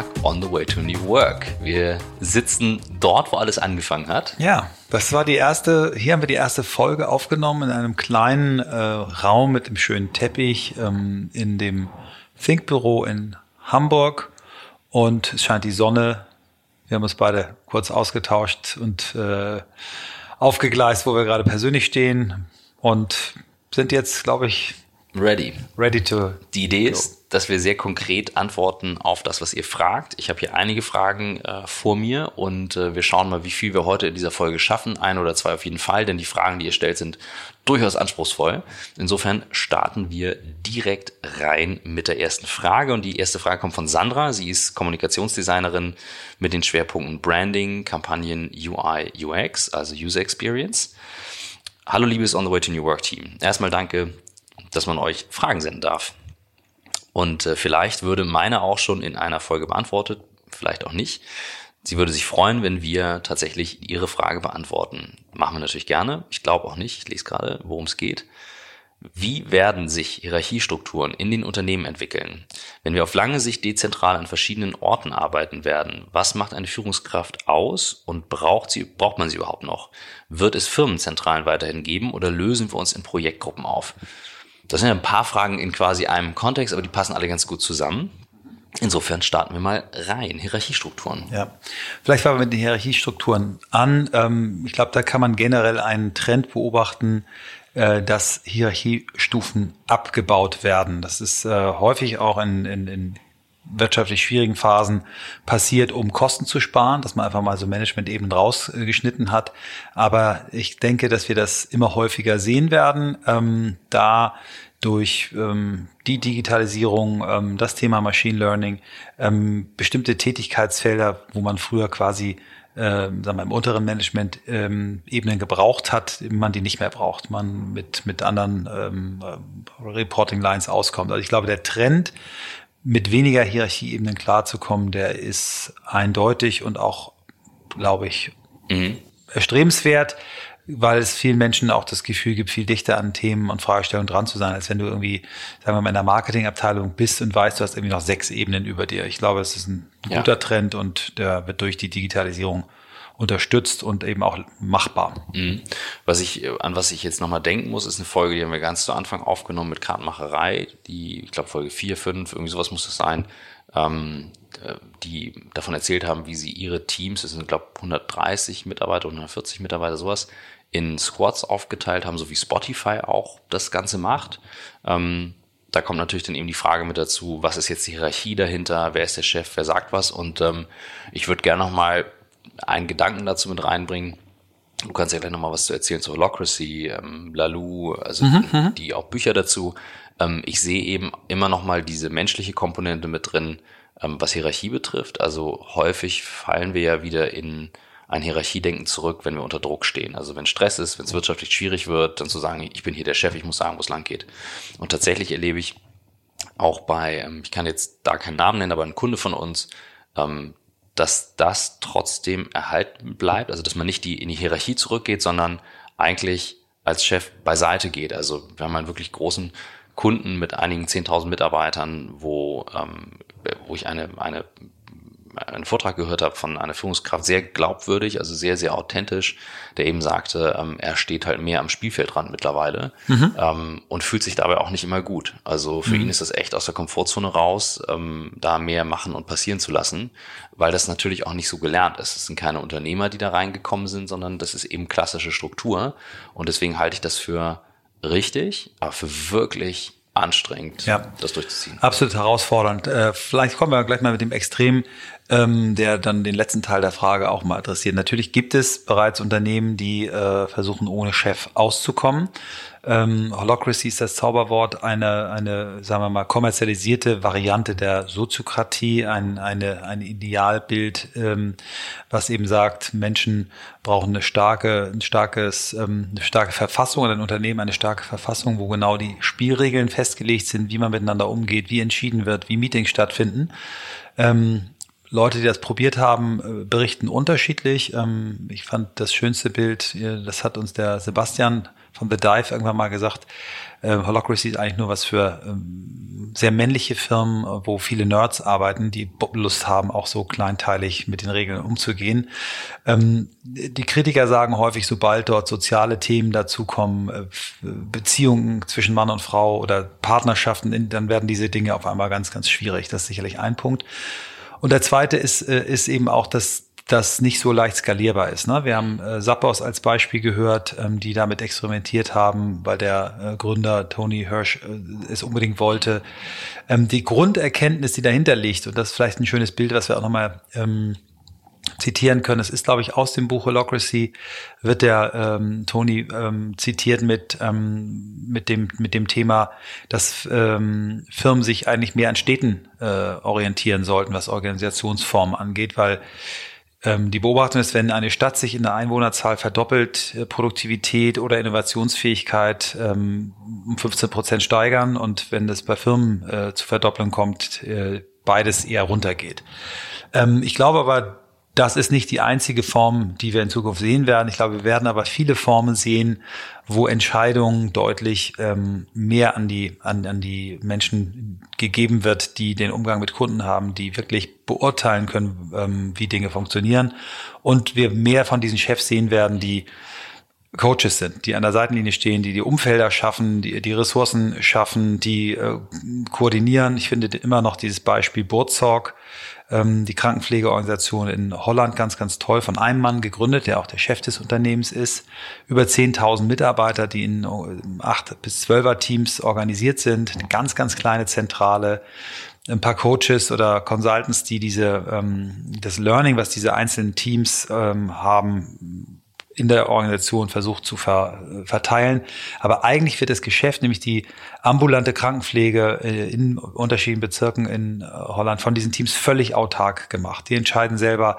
Tag on the way to new work. Wir sitzen dort, wo alles angefangen hat. Ja, das war die erste, hier haben wir die erste Folge aufgenommen in einem kleinen äh, Raum mit dem schönen Teppich ähm, in dem Think-Büro in Hamburg und es scheint die Sonne. Wir haben uns beide kurz ausgetauscht und äh, aufgegleist, wo wir gerade persönlich stehen und sind jetzt, glaube ich, ready. Ready to. Die Idee go. ist, dass wir sehr konkret antworten auf das, was ihr fragt. Ich habe hier einige Fragen äh, vor mir und äh, wir schauen mal, wie viel wir heute in dieser Folge schaffen. Ein oder zwei auf jeden Fall, denn die Fragen, die ihr stellt, sind durchaus anspruchsvoll. Insofern starten wir direkt rein mit der ersten Frage. Und die erste Frage kommt von Sandra. Sie ist Kommunikationsdesignerin mit den Schwerpunkten Branding, Kampagnen, UI, UX, also User Experience. Hallo liebes On the Way to New Work Team. Erstmal danke, dass man euch Fragen senden darf. Und äh, vielleicht würde meine auch schon in einer Folge beantwortet, vielleicht auch nicht. Sie würde sich freuen, wenn wir tatsächlich Ihre Frage beantworten. Machen wir natürlich gerne. Ich glaube auch nicht. Ich lese gerade, worum es geht. Wie werden sich Hierarchiestrukturen in den Unternehmen entwickeln? Wenn wir auf lange Sicht dezentral an verschiedenen Orten arbeiten werden, was macht eine Führungskraft aus und braucht sie, braucht man sie überhaupt noch? Wird es Firmenzentralen weiterhin geben oder lösen wir uns in Projektgruppen auf? Das sind ja ein paar Fragen in quasi einem Kontext, aber die passen alle ganz gut zusammen. Insofern starten wir mal rein. Hierarchiestrukturen. Ja, vielleicht fangen wir mit den Hierarchiestrukturen an. Ähm, ich glaube, da kann man generell einen Trend beobachten, äh, dass Hierarchiestufen abgebaut werden. Das ist äh, häufig auch in, in, in wirtschaftlich schwierigen Phasen passiert, um Kosten zu sparen, dass man einfach mal so Management eben rausgeschnitten hat. Aber ich denke, dass wir das immer häufiger sehen werden, ähm, da durch ähm, die Digitalisierung, ähm, das Thema Machine Learning, ähm, bestimmte Tätigkeitsfelder, wo man früher quasi äh, sagen wir, im unteren Management ähm, Ebenen gebraucht hat, man die nicht mehr braucht, man mit mit anderen ähm, Reporting Lines auskommt. Also ich glaube, der Trend mit weniger Hierarchieebenen klarzukommen, der ist eindeutig und auch, glaube ich, mhm. erstrebenswert, weil es vielen Menschen auch das Gefühl gibt, viel dichter an Themen und Fragestellungen dran zu sein, als wenn du irgendwie, sagen wir mal, in der Marketingabteilung bist und weißt, du hast irgendwie noch sechs Ebenen über dir. Ich glaube, es ist ein guter ja. Trend und der wird durch die Digitalisierung unterstützt und eben auch machbar. Mhm. Was ich, an was ich jetzt nochmal denken muss, ist eine Folge, die haben wir ganz zu Anfang aufgenommen mit Kartenmacherei, die, ich glaube, Folge 4, 5, irgendwie sowas muss das sein, ähm, die davon erzählt haben, wie sie ihre Teams, das sind, glaube 130 Mitarbeiter, 140 Mitarbeiter, sowas, in Squads aufgeteilt haben, so wie Spotify auch das Ganze macht. Ähm, da kommt natürlich dann eben die Frage mit dazu, was ist jetzt die Hierarchie dahinter, wer ist der Chef, wer sagt was und ähm, ich würde gerne nochmal einen Gedanken dazu mit reinbringen. Du kannst ja gleich nochmal was zu erzählen zu Holocracy, ähm, Lalou, also mhm, mhm, die auch Bücher dazu. Ähm, ich sehe eben immer nochmal diese menschliche Komponente mit drin, ähm, was Hierarchie betrifft. Also häufig fallen wir ja wieder in ein Hierarchiedenken zurück, wenn wir unter Druck stehen. Also wenn Stress ist, wenn es wirtschaftlich schwierig wird, dann zu sagen, ich bin hier der Chef, ich muss sagen, wo es lang geht. Und tatsächlich erlebe ich auch bei, ähm, ich kann jetzt da keinen Namen nennen, aber ein Kunde von uns, ähm, dass das trotzdem erhalten bleibt, also dass man nicht die, in die Hierarchie zurückgeht, sondern eigentlich als Chef beiseite geht. Also wir haben einen wirklich großen Kunden mit einigen 10.000 Mitarbeitern, wo, ähm, wo ich eine, eine einen Vortrag gehört habe von einer Führungskraft, sehr glaubwürdig, also sehr, sehr authentisch, der eben sagte, ähm, er steht halt mehr am Spielfeldrand mittlerweile mhm. ähm, und fühlt sich dabei auch nicht immer gut. Also für mhm. ihn ist das echt aus der Komfortzone raus, ähm, da mehr machen und passieren zu lassen, weil das natürlich auch nicht so gelernt ist. Es sind keine Unternehmer, die da reingekommen sind, sondern das ist eben klassische Struktur. Und deswegen halte ich das für richtig, aber für wirklich anstrengend, ja. das durchzuziehen. Absolut herausfordernd. Äh, vielleicht kommen wir gleich mal mit dem Extrem ähm, der dann den letzten Teil der Frage auch mal adressiert. Natürlich gibt es bereits Unternehmen, die äh, versuchen, ohne Chef auszukommen. Ähm, Holocracy ist das Zauberwort, eine, eine, sagen wir mal, kommerzialisierte Variante der Soziokratie, ein, eine, ein Idealbild, ähm, was eben sagt, Menschen brauchen eine starke, ein starkes, ähm, eine starke Verfassung ein Unternehmen eine starke Verfassung, wo genau die Spielregeln festgelegt sind, wie man miteinander umgeht, wie entschieden wird, wie Meetings stattfinden. Ähm, Leute, die das probiert haben, äh, berichten unterschiedlich. Ähm, ich fand das schönste Bild, äh, das hat uns der Sebastian von The Dive irgendwann mal gesagt, äh, Holacracy ist eigentlich nur was für ähm, sehr männliche Firmen, wo viele Nerds arbeiten, die Lust haben, auch so kleinteilig mit den Regeln umzugehen. Ähm, die Kritiker sagen häufig, sobald dort soziale Themen dazukommen, Beziehungen zwischen Mann und Frau oder Partnerschaften, dann werden diese Dinge auf einmal ganz, ganz schwierig. Das ist sicherlich ein Punkt. Und der zweite ist, äh, ist eben auch, dass das nicht so leicht skalierbar ist. Ne? Wir haben äh, Zappos als Beispiel gehört, ähm, die damit experimentiert haben, weil der äh, Gründer Tony Hirsch äh, es unbedingt wollte. Ähm, die Grunderkenntnis, die dahinter liegt, und das ist vielleicht ein schönes Bild, was wir auch nochmal ähm, zitieren können. Es ist, glaube ich, aus dem Buch Holocracy wird der ähm, Tony ähm, zitiert mit ähm, mit dem mit dem Thema, dass ähm, Firmen sich eigentlich mehr an Städten äh, orientieren sollten, was Organisationsformen angeht, weil ähm, die Beobachtung ist, wenn eine Stadt sich in der Einwohnerzahl verdoppelt, äh, Produktivität oder Innovationsfähigkeit ähm, um 15 Prozent steigern und wenn das bei Firmen äh, zu Verdopplung kommt, äh, beides eher runtergeht. Ähm, ich glaube aber, das ist nicht die einzige Form, die wir in Zukunft sehen werden. Ich glaube, wir werden aber viele Formen sehen, wo Entscheidungen deutlich ähm, mehr an die, an, an die Menschen gegeben wird, die den Umgang mit Kunden haben, die wirklich beurteilen können, ähm, wie Dinge funktionieren. Und wir mehr von diesen Chefs sehen werden, die Coaches sind, die an der Seitenlinie stehen, die die Umfelder schaffen, die die Ressourcen schaffen, die äh, koordinieren. Ich finde immer noch dieses Beispiel Burzorg, ähm, die Krankenpflegeorganisation in Holland ganz, ganz toll, von einem Mann gegründet, der auch der Chef des Unternehmens ist. Über 10.000 Mitarbeiter, die in äh, acht bis zwölfer Teams organisiert sind. Eine ganz, ganz kleine Zentrale. Ein paar Coaches oder Consultants, die diese ähm, das Learning, was diese einzelnen Teams ähm, haben, in der Organisation versucht zu ver, verteilen. Aber eigentlich wird das Geschäft, nämlich die ambulante Krankenpflege äh, in unterschiedlichen Bezirken in äh, Holland von diesen Teams völlig autark gemacht. Die entscheiden selber,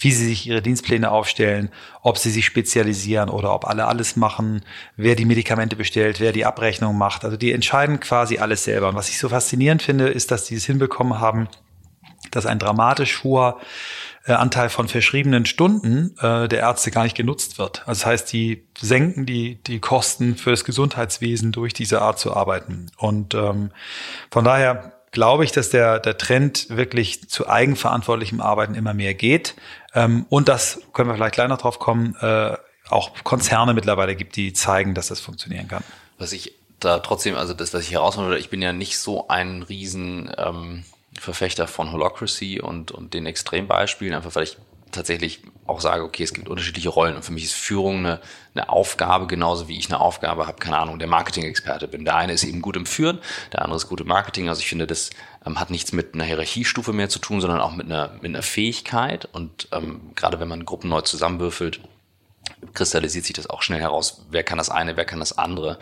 wie sie sich ihre Dienstpläne aufstellen, ob sie sich spezialisieren oder ob alle alles machen, wer die Medikamente bestellt, wer die Abrechnung macht. Also die entscheiden quasi alles selber. Und was ich so faszinierend finde, ist, dass die es hinbekommen haben, dass ein dramatisch hoher äh, Anteil von verschriebenen Stunden äh, der Ärzte gar nicht genutzt wird. Also das heißt, die senken die, die Kosten für das Gesundheitswesen durch diese Art zu arbeiten. Und ähm, von daher glaube ich, dass der, der Trend wirklich zu eigenverantwortlichem Arbeiten immer mehr geht. Ähm, und das können wir vielleicht gleich noch drauf kommen, äh, auch Konzerne mittlerweile gibt, die zeigen, dass das funktionieren kann. Was ich da trotzdem, also das, was ich herausfinde, ich bin ja nicht so ein riesen ähm, Verfechter von Holocracy und, und den Extrembeispielen, einfach weil ich tatsächlich auch sage, okay, es gibt unterschiedliche Rollen und für mich ist Führung eine, eine Aufgabe, genauso wie ich eine Aufgabe habe, keine Ahnung, der Marketing-Experte bin. Der eine ist eben gut im Führen, der andere ist gut im Marketing. Also ich finde, das ähm, hat nichts mit einer Hierarchiestufe mehr zu tun, sondern auch mit einer, mit einer Fähigkeit. Und ähm, gerade wenn man Gruppen neu zusammenwürfelt, kristallisiert sich das auch schnell heraus, wer kann das eine, wer kann das andere.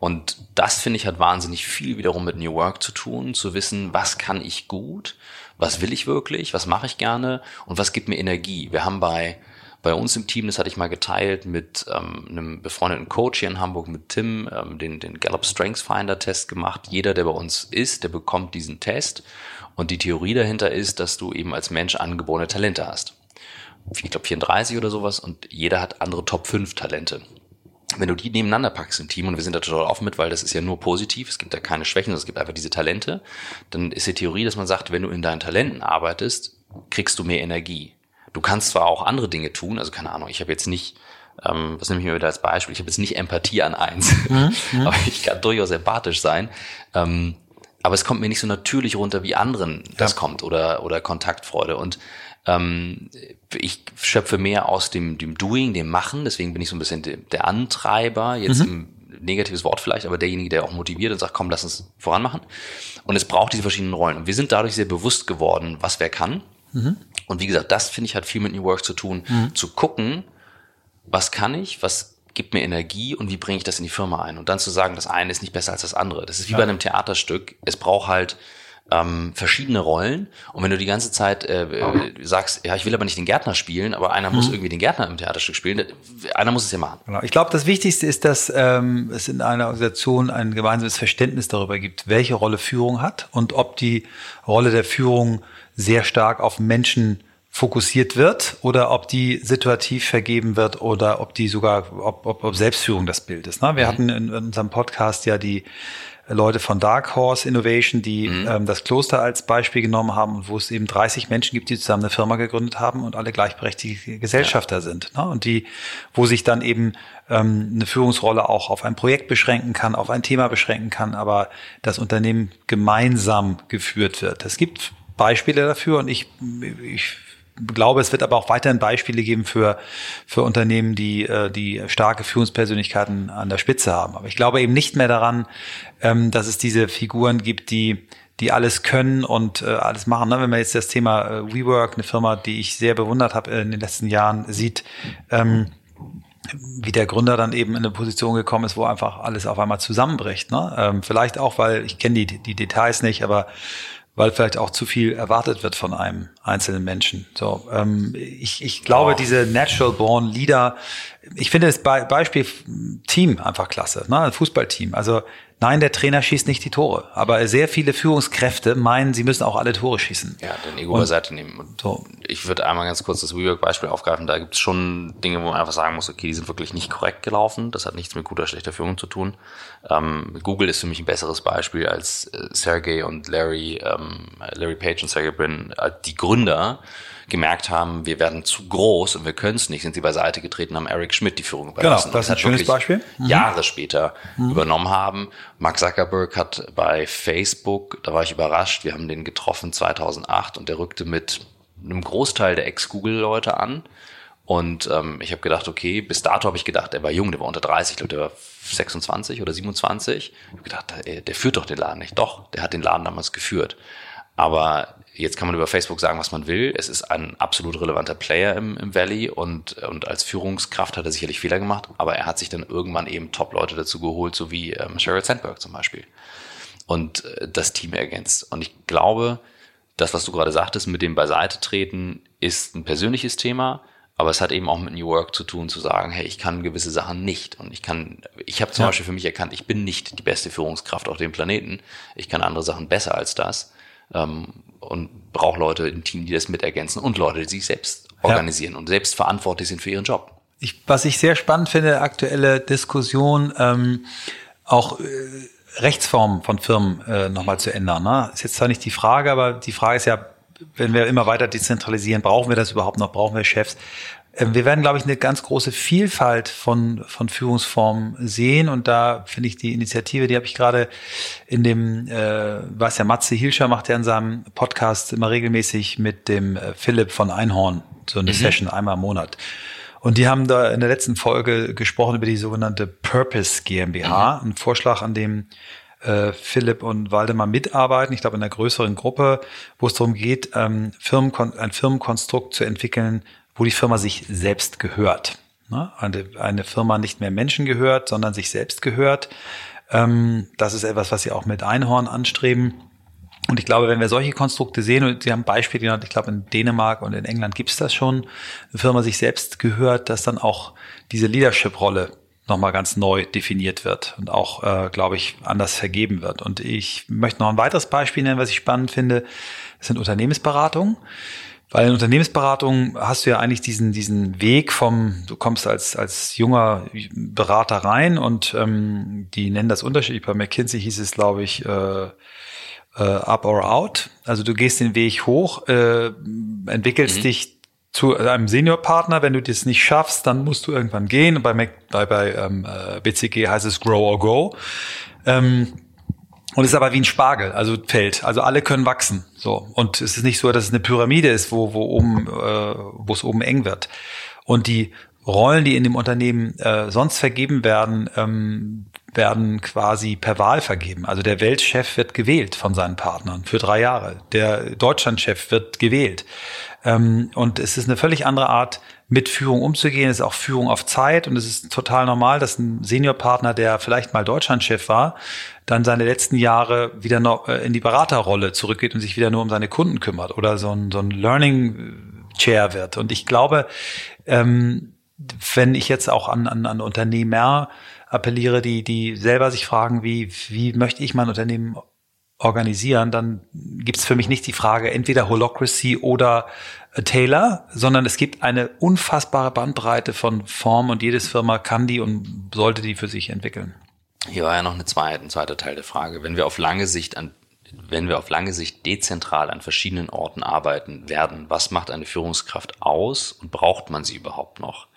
Und das, finde ich, hat wahnsinnig viel wiederum mit New Work zu tun, zu wissen, was kann ich gut, was will ich wirklich, was mache ich gerne und was gibt mir Energie. Wir haben bei bei uns im Team, das hatte ich mal geteilt mit ähm, einem befreundeten Coach hier in Hamburg, mit Tim, ähm, den, den Gallup Strengths Finder Test gemacht. Jeder, der bei uns ist, der bekommt diesen Test. Und die Theorie dahinter ist, dass du eben als Mensch angeborene Talente hast ich glaube 34 oder sowas und jeder hat andere Top 5 Talente. Wenn du die nebeneinander packst im Team, und wir sind da total offen mit, weil das ist ja nur positiv, es gibt da keine Schwächen, es gibt einfach diese Talente, dann ist die Theorie, dass man sagt, wenn du in deinen Talenten arbeitest, kriegst du mehr Energie. Du kannst zwar auch andere Dinge tun, also keine Ahnung, ich habe jetzt nicht, ähm, was nehme ich mir wieder als Beispiel, ich habe jetzt nicht Empathie an eins, mhm, mhm. aber ich kann durchaus empathisch sein. Ähm, aber es kommt mir nicht so natürlich runter, wie anderen das kommt oder, oder Kontaktfreude. Und ähm, ich schöpfe mehr aus dem, dem Doing, dem Machen, deswegen bin ich so ein bisschen de, der Antreiber, jetzt mhm. im negatives Wort vielleicht, aber derjenige, der auch motiviert und sagt, komm, lass uns voranmachen. Und es braucht diese verschiedenen Rollen. Und wir sind dadurch sehr bewusst geworden, was wer kann. Mhm. Und wie gesagt, das finde ich hat viel mit New Work zu tun, mhm. zu gucken, was kann ich, was gibt mir Energie und wie bringe ich das in die Firma ein? Und dann zu sagen, das eine ist nicht besser als das andere. Das ist wie ja. bei einem Theaterstück. Es braucht halt ähm, verschiedene Rollen. Und wenn du die ganze Zeit äh, äh, sagst, ja, ich will aber nicht den Gärtner spielen, aber einer mhm. muss irgendwie den Gärtner im Theaterstück spielen, einer muss es ja machen. Genau. Ich glaube, das Wichtigste ist, dass ähm, es in einer Organisation ein gemeinsames Verständnis darüber gibt, welche Rolle Führung hat und ob die Rolle der Führung sehr stark auf Menschen fokussiert wird oder ob die situativ vergeben wird oder ob die sogar, ob, ob, ob Selbstführung das Bild ist. Ne? Wir mhm. hatten in, in unserem Podcast ja die Leute von Dark Horse Innovation, die mhm. ähm, das Kloster als Beispiel genommen haben und wo es eben 30 Menschen gibt, die zusammen eine Firma gegründet haben und alle gleichberechtigte Gesellschafter ja. sind. Ne? Und die, wo sich dann eben ähm, eine Führungsrolle auch auf ein Projekt beschränken kann, auf ein Thema beschränken kann, aber das Unternehmen gemeinsam geführt wird. Es gibt Beispiele dafür und ich, ich glaube, es wird aber auch weiterhin Beispiele geben für, für Unternehmen, die, äh, die starke Führungspersönlichkeiten an der Spitze haben. Aber ich glaube eben nicht mehr daran, ähm, dass es diese Figuren gibt, die, die alles können und äh, alles machen. Ne? Wenn man jetzt das Thema äh, WeWork, eine Firma, die ich sehr bewundert habe in den letzten Jahren, sieht, ähm, wie der Gründer dann eben in eine Position gekommen ist, wo einfach alles auf einmal zusammenbricht. Ne? Ähm, vielleicht auch, weil ich kenne die, die Details nicht, aber weil vielleicht auch zu viel erwartet wird von einem einzelnen Menschen. So, ähm, ich, ich glaube, oh. diese Natural Born Leader, ich finde das Be Beispiel Team einfach klasse, ne? Fußballteam. Also Nein, der Trainer schießt nicht die Tore. Aber sehr viele Führungskräfte meinen, sie müssen auch alle Tore schießen. Ja, den Ego beiseite nehmen. Und so. Ich würde einmal ganz kurz das WeWork-Beispiel aufgreifen. Da gibt es schon Dinge, wo man einfach sagen muss, okay, die sind wirklich nicht korrekt gelaufen. Das hat nichts mit guter, schlechter Führung zu tun. Ähm, Google ist für mich ein besseres Beispiel als äh, Sergey und Larry, ähm, Larry Page und Sergey Brin, äh, die Gründer gemerkt haben, wir werden zu groß und wir können es nicht, sind sie beiseite getreten, haben Eric Schmidt die Führung überlassen. Genau, das ist ein schönes Beispiel. Mhm. Jahre später mhm. übernommen haben. Mark Zuckerberg hat bei Facebook, da war ich überrascht, wir haben den getroffen 2008 und der rückte mit einem Großteil der Ex-Google-Leute an. Und ähm, ich habe gedacht, okay, bis dato habe ich gedacht, er war jung, der war unter 30, ich glaube, der war 26 oder 27. Ich habe gedacht, der, der führt doch den Laden nicht. Doch, der hat den Laden damals geführt. Aber Jetzt kann man über Facebook sagen, was man will. Es ist ein absolut relevanter Player im, im Valley und, und als Führungskraft hat er sicherlich Fehler gemacht, aber er hat sich dann irgendwann eben Top-Leute dazu geholt, so wie ähm, Sheryl Sandberg zum Beispiel. Und äh, das Team ergänzt. Und ich glaube, das, was du gerade sagtest, mit dem Beiseite treten, ist ein persönliches Thema, aber es hat eben auch mit New Work zu tun, zu sagen, hey, ich kann gewisse Sachen nicht. Und ich kann, ich habe zum ja. Beispiel für mich erkannt, ich bin nicht die beste Führungskraft auf dem Planeten. Ich kann andere Sachen besser als das ähm, und braucht Leute im Team, die das mit ergänzen und Leute, die sich selbst organisieren ja. und selbst verantwortlich sind für ihren Job. Ich, was ich sehr spannend finde, aktuelle Diskussion, ähm, auch äh, Rechtsformen von Firmen äh, nochmal zu ändern. Ne? Ist jetzt zwar nicht die Frage, aber die Frage ist ja, wenn wir immer weiter dezentralisieren, brauchen wir das überhaupt noch? Brauchen wir Chefs? Ähm, wir werden, glaube ich, eine ganz große Vielfalt von, von Führungsformen sehen. Und da finde ich die Initiative, die habe ich gerade in dem, äh, weiß ja, Matze Hilscher macht ja in seinem Podcast immer regelmäßig mit dem äh, Philipp von Einhorn so eine mhm. Session einmal im Monat. Und die haben da in der letzten Folge gesprochen über die sogenannte Purpose GmbH, mhm. ein Vorschlag, an dem äh, Philipp und Waldemar mitarbeiten, ich glaube in einer größeren Gruppe, wo es darum geht, ähm, Firmenkon ein Firmenkonstrukt zu entwickeln, wo die Firma sich selbst gehört. Ne? Eine, eine Firma nicht mehr Menschen gehört, sondern sich selbst gehört. Ähm, das ist etwas, was sie auch mit Einhorn anstreben. Und ich glaube, wenn wir solche Konstrukte sehen, und Sie haben Beispiele genannt, ich glaube, in Dänemark und in England gibt es das schon, eine Firma sich selbst gehört, dass dann auch diese Leadership-Rolle nochmal ganz neu definiert wird und auch, äh, glaube ich, anders vergeben wird. Und ich möchte noch ein weiteres Beispiel nennen, was ich spannend finde. Das sind Unternehmensberatungen. Weil in Unternehmensberatung hast du ja eigentlich diesen, diesen Weg vom, du kommst als, als junger Berater rein und ähm, die nennen das unterschiedlich. Bei McKinsey hieß es, glaube ich, äh, äh, up or out. Also du gehst den Weg hoch, äh, entwickelst mhm. dich zu einem Seniorpartner. Wenn du das nicht schaffst, dann musst du irgendwann gehen. Bei, Mac, bei, bei ähm, äh, BCG heißt es grow or go. Ähm, und ist aber wie ein Spargel, also Feld. Also alle können wachsen. So. Und es ist nicht so, dass es eine Pyramide ist, wo, wo oben, äh, wo es oben eng wird. Und die Rollen, die in dem Unternehmen äh, sonst vergeben werden, ähm, werden quasi per Wahl vergeben. Also der Weltchef wird gewählt von seinen Partnern für drei Jahre. Der Deutschlandchef wird gewählt. Ähm, und es ist eine völlig andere Art, mit Führung umzugehen. Ist auch Führung auf Zeit und es ist total normal, dass ein Seniorpartner, der vielleicht mal Deutschlandchef war, dann seine letzten Jahre wieder noch äh, in die Beraterrolle zurückgeht und sich wieder nur um seine Kunden kümmert oder so ein, so ein Learning Chair wird. Und ich glaube, ähm, wenn ich jetzt auch an, an, an Unternehmer appelliere, die, die selber sich fragen, wie, wie möchte ich mein Unternehmen organisieren, dann gibt es für mich nicht die Frage entweder Holocracy oder äh, Taylor, sondern es gibt eine unfassbare Bandbreite von Formen und jedes Firma kann die und sollte die für sich entwickeln. Hier war ja noch eine zweite, ein zweiter Teil der Frage. Wenn wir auf lange Sicht an wenn wir auf lange Sicht dezentral an verschiedenen Orten arbeiten werden, was macht eine Führungskraft aus und braucht man sie überhaupt noch?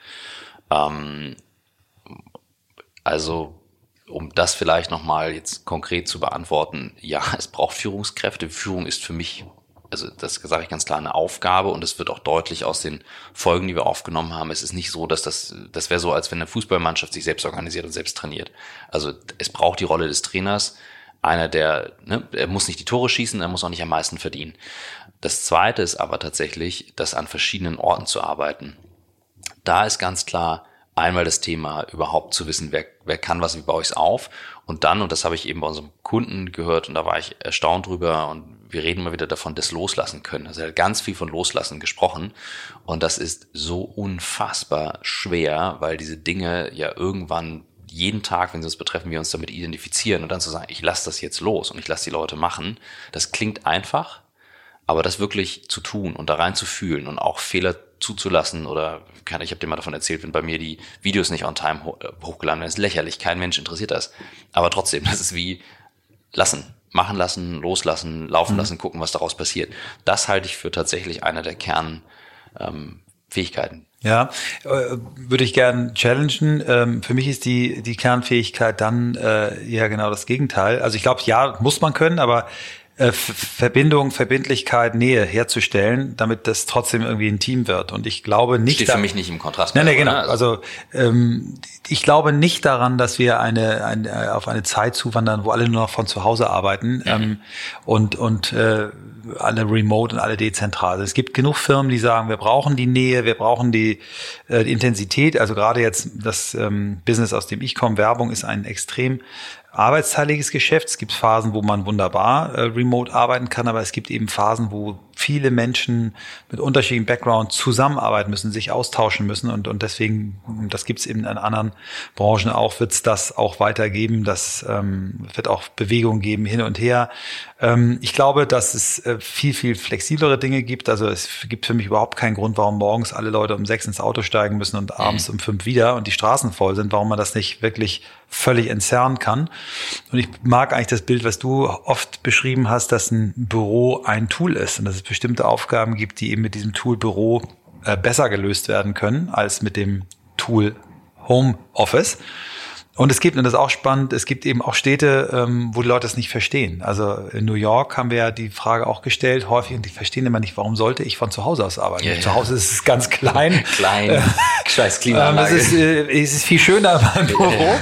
Ähm, also um das vielleicht nochmal jetzt konkret zu beantworten, ja, es braucht Führungskräfte. Führung ist für mich, also das sage ich ganz klar, eine Aufgabe und es wird auch deutlich aus den Folgen, die wir aufgenommen haben. Es ist nicht so, dass das, das wäre so, als wenn eine Fußballmannschaft sich selbst organisiert und selbst trainiert. Also es braucht die Rolle des Trainers, einer, der, ne, er muss nicht die Tore schießen, er muss auch nicht am meisten verdienen. Das zweite ist aber tatsächlich, das an verschiedenen Orten zu arbeiten. Da ist ganz klar, einmal das Thema überhaupt zu wissen, wer, wer kann was, wie baue ich es auf. Und dann, und das habe ich eben bei unserem Kunden gehört und da war ich erstaunt drüber und wir reden mal wieder davon, das Loslassen können. Also er hat ganz viel von Loslassen gesprochen und das ist so unfassbar schwer, weil diese Dinge ja irgendwann jeden Tag, wenn sie uns betreffen, wir uns damit identifizieren und dann zu sagen, ich lasse das jetzt los und ich lasse die Leute machen, das klingt einfach, aber das wirklich zu tun und da rein zu fühlen und auch Fehler zuzulassen oder kann, ich habe dir mal davon erzählt, wenn bei mir die Videos nicht on time äh, hochgeladen werden, ist lächerlich, kein Mensch interessiert das. Aber trotzdem, das ist wie lassen, machen lassen, loslassen, laufen mhm. lassen, gucken, was daraus passiert. Das halte ich für tatsächlich einer der Kernfähigkeiten. Ähm, ja, äh, würde ich gern challengen. Ähm, für mich ist die, die Kernfähigkeit dann äh, ja genau das Gegenteil. Also ich glaube, ja, muss man können, aber äh, Verbindung, Verbindlichkeit, Nähe herzustellen, damit das trotzdem irgendwie ein Team wird. Und ich glaube nicht. Steht für mich nicht im Kontrast. Nein, nein, genau. Also ähm, ich glaube nicht daran, dass wir eine, eine auf eine Zeit zuwandern, wo alle nur noch von zu Hause arbeiten mhm. ähm, und und äh, alle remote und alle dezentral. Also es gibt genug Firmen, die sagen, wir brauchen die Nähe, wir brauchen die, äh, die Intensität. Also gerade jetzt das ähm, Business, aus dem ich komme, Werbung ist ein extrem arbeitsteiliges Geschäft. Es gibt Phasen, wo man wunderbar äh, remote arbeiten kann, aber es gibt eben Phasen, wo viele Menschen mit unterschiedlichen Background zusammenarbeiten müssen, sich austauschen müssen und, und deswegen, das gibt es eben in anderen Branchen auch, wird es das auch weitergeben. Das ähm, wird auch Bewegung geben hin und her. Ähm, ich glaube, dass es äh, viel, viel flexiblere Dinge gibt. Also es gibt für mich überhaupt keinen Grund, warum morgens alle Leute um sechs ins Auto steigen müssen und abends mhm. um fünf wieder und die Straßen voll sind, warum man das nicht wirklich völlig entzerren kann. Und ich mag eigentlich das Bild, was du oft beschrieben hast, dass ein Büro ein Tool ist und dass es bestimmte Aufgaben gibt, die eben mit diesem Tool Büro äh, besser gelöst werden können als mit dem Tool Home Office. Und es gibt, und das ist auch spannend, es gibt eben auch Städte, ähm, wo die Leute das nicht verstehen. Also in New York haben wir ja die Frage auch gestellt, häufig, und die verstehen immer nicht, warum sollte ich von zu Hause aus arbeiten? Ja, zu Hause ist es ganz klein. klein, scheiß Klimaanlage. Ähm, es, ist, äh, es ist viel schöner beim Büro.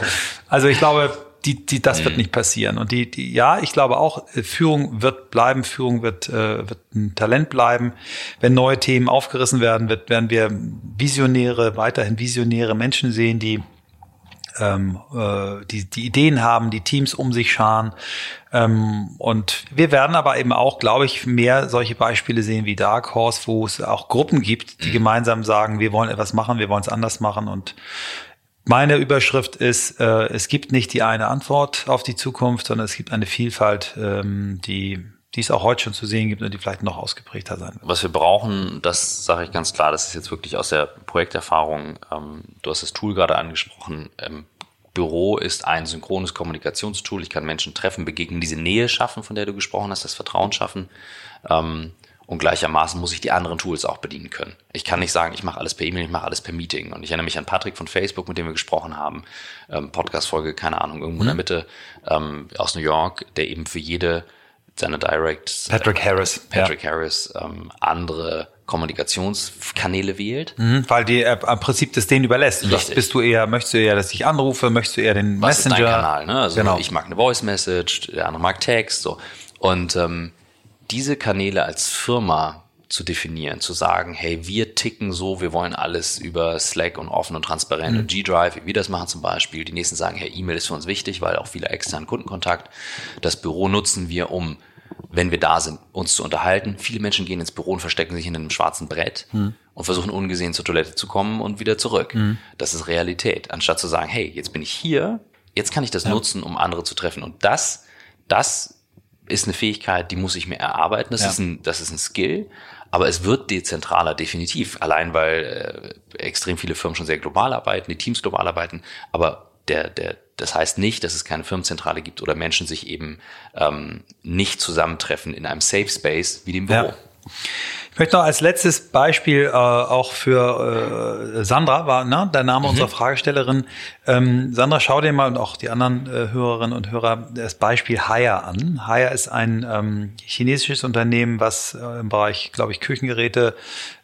Also ich glaube, die, die, das mhm. wird nicht passieren. Und die, die, ja, ich glaube auch, äh, Führung wird bleiben, Führung wird, äh, wird ein Talent bleiben. Wenn neue Themen aufgerissen werden, wird, werden wir Visionäre, weiterhin visionäre Menschen sehen, die ähm, äh, die, die Ideen haben, die Teams um sich scharen. Ähm, und wir werden aber eben auch, glaube ich, mehr solche Beispiele sehen wie Dark Horse, wo es auch Gruppen gibt, die mhm. gemeinsam sagen, wir wollen etwas machen, wir wollen es anders machen. Und meine Überschrift ist, äh, es gibt nicht die eine Antwort auf die Zukunft, sondern es gibt eine Vielfalt, ähm, die die es auch heute schon zu sehen gibt und die vielleicht noch ausgeprägter sein wird. Was wir brauchen, das sage ich ganz klar, das ist jetzt wirklich aus der Projekterfahrung, ähm, du hast das Tool gerade angesprochen, ähm, Büro ist ein synchrones Kommunikationstool. Ich kann Menschen treffen, begegnen, diese Nähe schaffen, von der du gesprochen hast, das Vertrauen schaffen. Ähm, und gleichermaßen muss ich die anderen Tools auch bedienen können. Ich kann nicht sagen, ich mache alles per E-Mail, ich mache alles per Meeting. Und ich erinnere mich an Patrick von Facebook, mit dem wir gesprochen haben, ähm, Podcast-Folge, keine Ahnung, irgendwo mhm. in der mhm. Mitte ähm, aus New York, der eben für jede seine Direct Patrick Harris. Patrick ja. Harris ähm, andere Kommunikationskanäle wählt. Mhm, weil die äh, im Prinzip das denen überlässt. Das bist du eher, möchtest du eher, dass ich anrufe, möchtest du eher den Was Messenger? Ist dein Kanal, ne? Also genau. ich mag eine Voice Message, der andere mag Text, so. Und ähm, diese Kanäle als Firma zu definieren, zu sagen, hey, wir ticken so, wir wollen alles über Slack und offen und transparent mhm. und G-Drive, wie wir das machen zum Beispiel. Die nächsten sagen, hey, E-Mail ist für uns wichtig, weil auch viele externen Kundenkontakt. Das Büro nutzen wir, um, wenn wir da sind, uns zu unterhalten. Viele Menschen gehen ins Büro und verstecken sich in einem schwarzen Brett mhm. und versuchen ungesehen zur Toilette zu kommen und wieder zurück. Mhm. Das ist Realität. Anstatt zu sagen, hey, jetzt bin ich hier, jetzt kann ich das ja. nutzen, um andere zu treffen. Und das, das ist eine Fähigkeit, die muss ich mir erarbeiten. Das, ja. ist, ein, das ist ein Skill. Aber es wird dezentraler, definitiv. Allein weil äh, extrem viele Firmen schon sehr global arbeiten, die Teams global arbeiten. Aber der, der, das heißt nicht, dass es keine Firmenzentrale gibt oder Menschen sich eben ähm, nicht zusammentreffen in einem Safe Space wie dem Büro. Ja. Ich möchte noch als letztes Beispiel äh, auch für äh, Sandra, war ne, der Name mhm. unserer Fragestellerin. Ähm, Sandra, schau dir mal und auch die anderen äh, Hörerinnen und Hörer das Beispiel Haya an. Haya ist ein ähm, chinesisches Unternehmen, was äh, im Bereich, glaube ich, Küchengeräte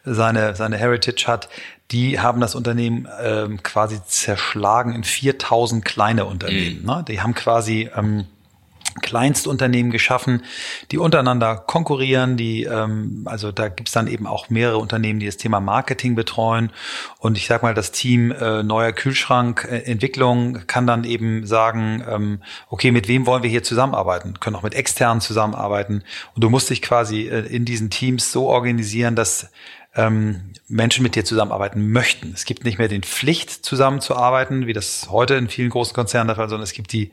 seine, seine Heritage hat. Die haben das Unternehmen ähm, quasi zerschlagen in 4000 kleine Unternehmen. Mhm. Ne? Die haben quasi ähm, Kleinstunternehmen geschaffen, die untereinander konkurrieren, die ähm, also da gibt's dann eben auch mehrere Unternehmen, die das Thema Marketing betreuen und ich sag mal, das Team äh, neuer Kühlschrank äh, Entwicklung kann dann eben sagen, ähm, okay, mit wem wollen wir hier zusammenarbeiten? Können auch mit externen zusammenarbeiten und du musst dich quasi äh, in diesen Teams so organisieren, dass ähm, Menschen mit dir zusammenarbeiten möchten. Es gibt nicht mehr den Pflicht, zusammenzuarbeiten, wie das heute in vielen großen Konzernen der Fall, sondern es gibt die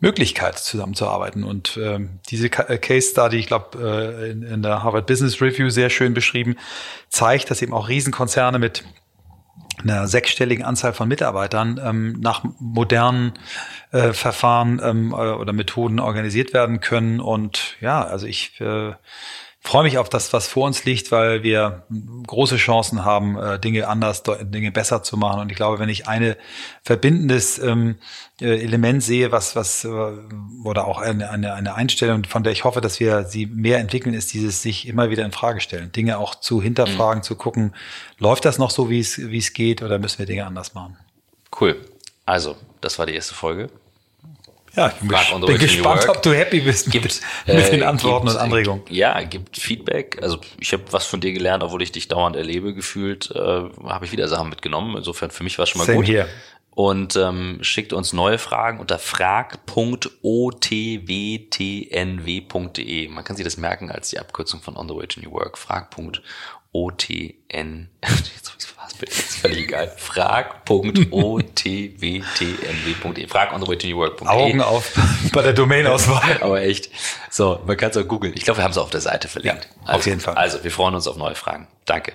Möglichkeit, zusammenzuarbeiten. Und ähm, diese äh, Case Study, ich glaube, äh, in, in der Harvard Business Review sehr schön beschrieben, zeigt, dass eben auch Riesenkonzerne mit einer sechsstelligen Anzahl von Mitarbeitern ähm, nach modernen äh, Verfahren ähm, äh, oder Methoden organisiert werden können. Und ja, also ich äh, freue mich auf das, was vor uns liegt, weil wir große Chancen haben, äh, Dinge anders, Dinge besser zu machen. Und ich glaube, wenn ich eine verbindendes ähm, äh, Element sehe, was, was, äh, oder auch eine, eine, eine Einstellung, von der ich hoffe, dass wir sie mehr entwickeln, ist dieses sich immer wieder in Frage stellen. Dinge auch zu hinterfragen, mhm. zu gucken, läuft das noch so, wie es, wie es geht, oder müssen wir Dinge anders machen? Cool. Also, das war die erste Folge. Ja, ich bin, bin gespannt, ob du happy bist gibt, mit, mit äh, den Antworten gibt, und Anregungen. Ja, gibt Feedback. Also ich habe was von dir gelernt, obwohl ich dich dauernd erlebe. Gefühlt äh, habe ich wieder Sachen mitgenommen. Insofern für mich war es schon mal Same gut. Hier. Und ähm, schickt uns neue Fragen unter frag.otwtnw.de. Man kann sich das merken als die Abkürzung von On the Way to New Work. Frag.otn. Jetzt völlig egal. Frag.otwtnw.de. Frag on the way to New Work.de. Augen auf bei der Domainauswahl. Aber echt. So, man kann es auch googeln. Ich glaube, wir haben es auf der Seite verlinkt. Ja, also, auf jeden Fall. Also, wir freuen uns auf neue Fragen. Danke.